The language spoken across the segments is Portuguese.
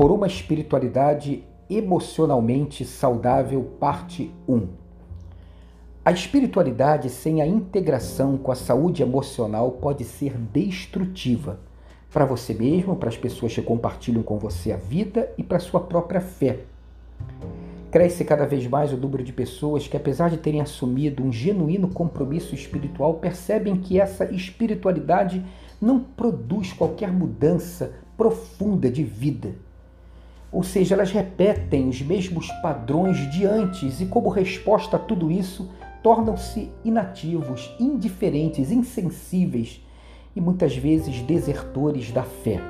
por uma espiritualidade emocionalmente saudável, parte 1. A espiritualidade sem a integração com a saúde emocional pode ser destrutiva para você mesmo, para as pessoas que compartilham com você a vida e para a sua própria fé. Cresce cada vez mais o número de pessoas que, apesar de terem assumido um genuíno compromisso espiritual, percebem que essa espiritualidade não produz qualquer mudança profunda de vida. Ou seja, elas repetem os mesmos padrões de antes e, como resposta a tudo isso, tornam-se inativos, indiferentes, insensíveis e muitas vezes desertores da fé.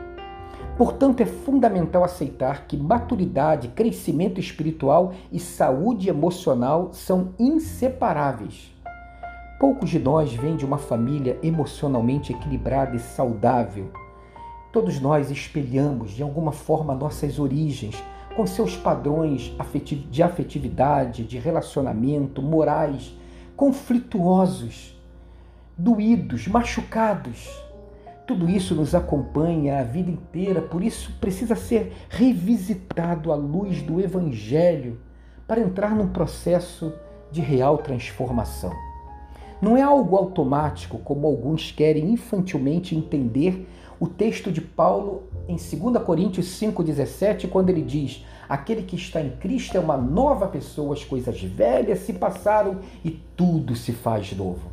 Portanto, é fundamental aceitar que maturidade, crescimento espiritual e saúde emocional são inseparáveis. Poucos de nós vêm de uma família emocionalmente equilibrada e saudável. Todos nós espelhamos de alguma forma nossas origens, com seus padrões de afetividade, de relacionamento, morais, conflituosos, doídos, machucados tudo isso nos acompanha a vida inteira, por isso precisa ser revisitado à luz do Evangelho para entrar num processo de real transformação. Não é algo automático, como alguns querem infantilmente entender o texto de Paulo em 2 Coríntios 5,17, quando ele diz: Aquele que está em Cristo é uma nova pessoa, as coisas velhas se passaram e tudo se faz novo.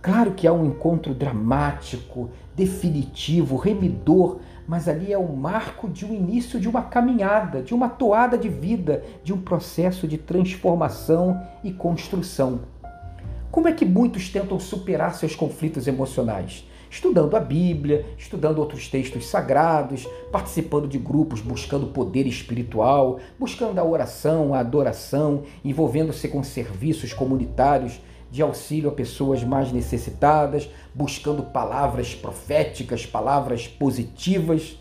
Claro que há um encontro dramático, definitivo, remidor, mas ali é o marco de um início de uma caminhada, de uma toada de vida, de um processo de transformação e construção. Como é que muitos tentam superar seus conflitos emocionais? Estudando a Bíblia, estudando outros textos sagrados, participando de grupos buscando poder espiritual, buscando a oração, a adoração, envolvendo-se com serviços comunitários de auxílio a pessoas mais necessitadas, buscando palavras proféticas, palavras positivas.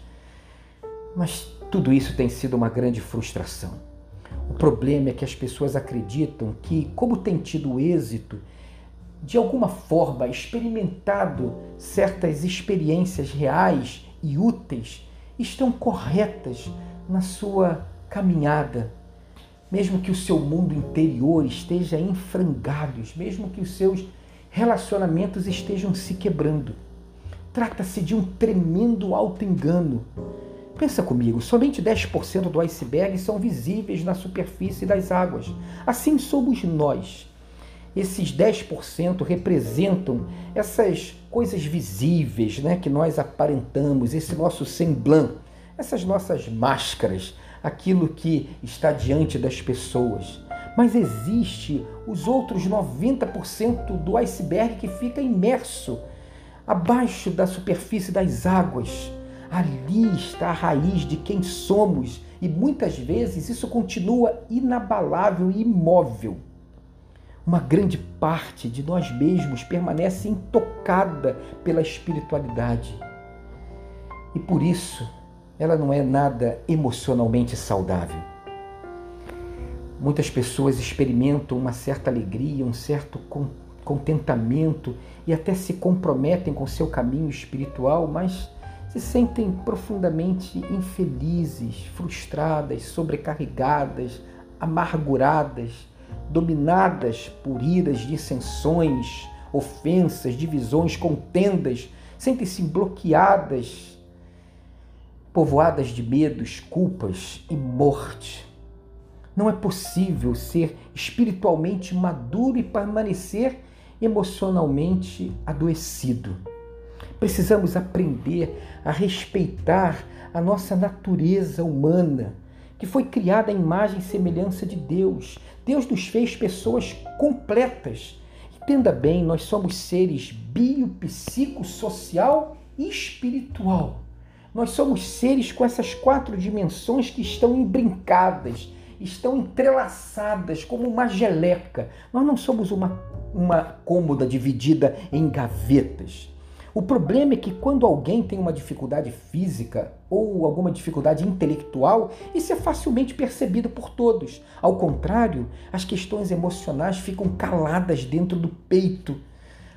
Mas tudo isso tem sido uma grande frustração. O problema é que as pessoas acreditam que, como tem tido êxito, de alguma forma experimentado certas experiências reais e úteis, estão corretas na sua caminhada mesmo que o seu mundo interior esteja em frangalhos, mesmo que os seus relacionamentos estejam se quebrando. Trata-se de um tremendo auto-engano. Pensa comigo, somente 10% do iceberg são visíveis na superfície das águas. Assim somos nós. Esses 10% representam essas coisas visíveis né, que nós aparentamos, esse nosso semblante, essas nossas máscaras, aquilo que está diante das pessoas. Mas existe os outros 90% do iceberg que fica imerso abaixo da superfície das águas. Ali está a raiz de quem somos e muitas vezes isso continua inabalável e imóvel. Uma grande parte de nós mesmos permanece intocada pela espiritualidade. E por isso ela não é nada emocionalmente saudável. Muitas pessoas experimentam uma certa alegria, um certo contentamento e até se comprometem com seu caminho espiritual, mas se sentem profundamente infelizes, frustradas, sobrecarregadas, amarguradas, dominadas por iras, dissensões, ofensas, divisões, contendas, sentem-se bloqueadas povoadas de medos, culpas e morte. Não é possível ser espiritualmente maduro e permanecer emocionalmente adoecido. Precisamos aprender a respeitar a nossa natureza humana, que foi criada à imagem e semelhança de Deus. Deus nos fez pessoas completas. Entenda bem, nós somos seres bio, psico, social e espiritual. Nós somos seres com essas quatro dimensões que estão embrincadas, estão entrelaçadas como uma geleca. Nós não somos uma, uma cômoda dividida em gavetas. O problema é que quando alguém tem uma dificuldade física ou alguma dificuldade intelectual, isso é facilmente percebido por todos. Ao contrário, as questões emocionais ficam caladas dentro do peito,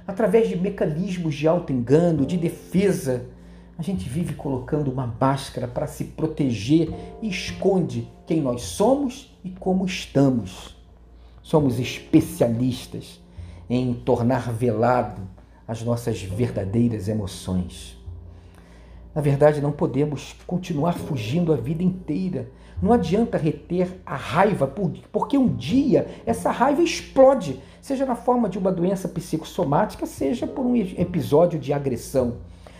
através de mecanismos de auto-engano, de defesa A gente vive colocando uma máscara para se proteger e esconde quem nós somos e como estamos. Somos especialistas em tornar velado as nossas verdadeiras emoções. Na verdade, não podemos continuar fugindo a vida inteira. Não adianta reter a raiva, porque um dia essa raiva explode, seja na forma de uma doença psicossomática, seja por um episódio de agressão.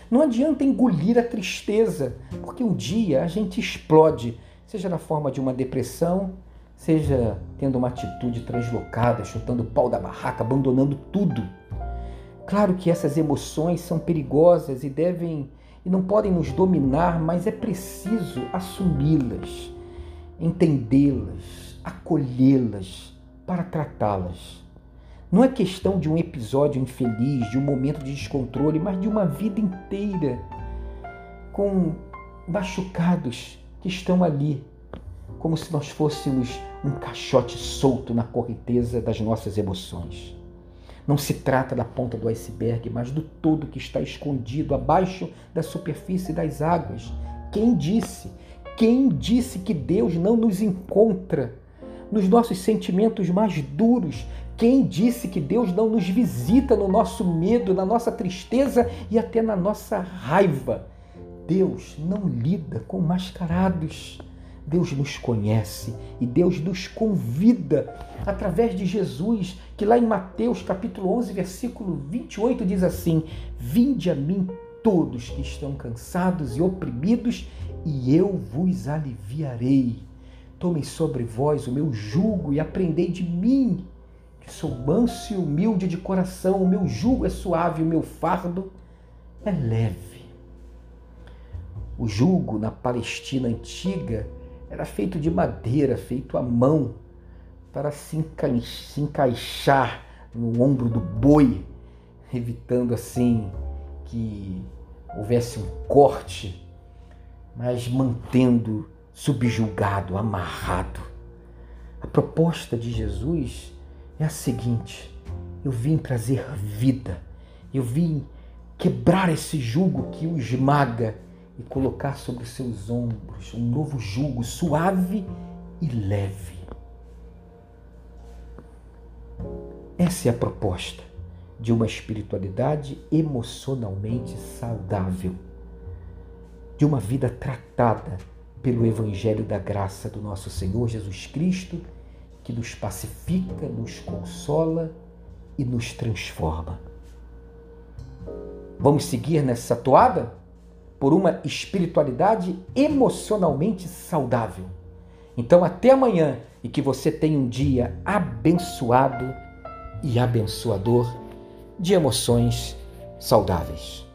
Não adianta engolir a tristeza, porque um dia a gente explode, seja na forma de uma depressão, seja tendo uma atitude translocada, chutando o pau da barraca, abandonando tudo. Claro que essas emoções são perigosas e devem e não podem nos dominar, mas é preciso assumi-las, entendê-las, acolhê-las para tratá-las. Não é questão de um episódio infeliz, de um momento de descontrole, mas de uma vida inteira com machucados que estão ali, como se nós fôssemos um caixote solto na correnteza das nossas emoções. Não se trata da ponta do iceberg, mas do todo que está escondido abaixo da superfície das águas. Quem disse? Quem disse que Deus não nos encontra nos nossos sentimentos mais duros? Quem disse que Deus não nos visita no nosso medo, na nossa tristeza e até na nossa raiva? Deus não lida com mascarados. Deus nos conhece e Deus nos convida através de Jesus, que lá em Mateus capítulo 11, versículo 28 diz assim: Vinde a mim todos que estão cansados e oprimidos, e eu vos aliviarei. Tomem sobre vós o meu jugo e aprendei de mim, que sou manso e humilde de coração, o meu jugo é suave, o meu fardo é leve. O jugo na Palestina antiga era feito de madeira, feito à mão, para se, enca se encaixar no ombro do boi, evitando assim que houvesse um corte, mas mantendo subjugado, amarrado. A proposta de Jesus é a seguinte: eu vim trazer vida, eu vim quebrar esse jugo que o esmaga e colocar sobre os seus ombros um novo jugo suave e leve. Essa é a proposta de uma espiritualidade emocionalmente saudável, de uma vida tratada pelo Evangelho da graça do nosso Senhor Jesus Cristo, que nos pacifica, nos consola e nos transforma. Vamos seguir nessa toada? Por uma espiritualidade emocionalmente saudável. Então, até amanhã e que você tenha um dia abençoado e abençoador de emoções saudáveis.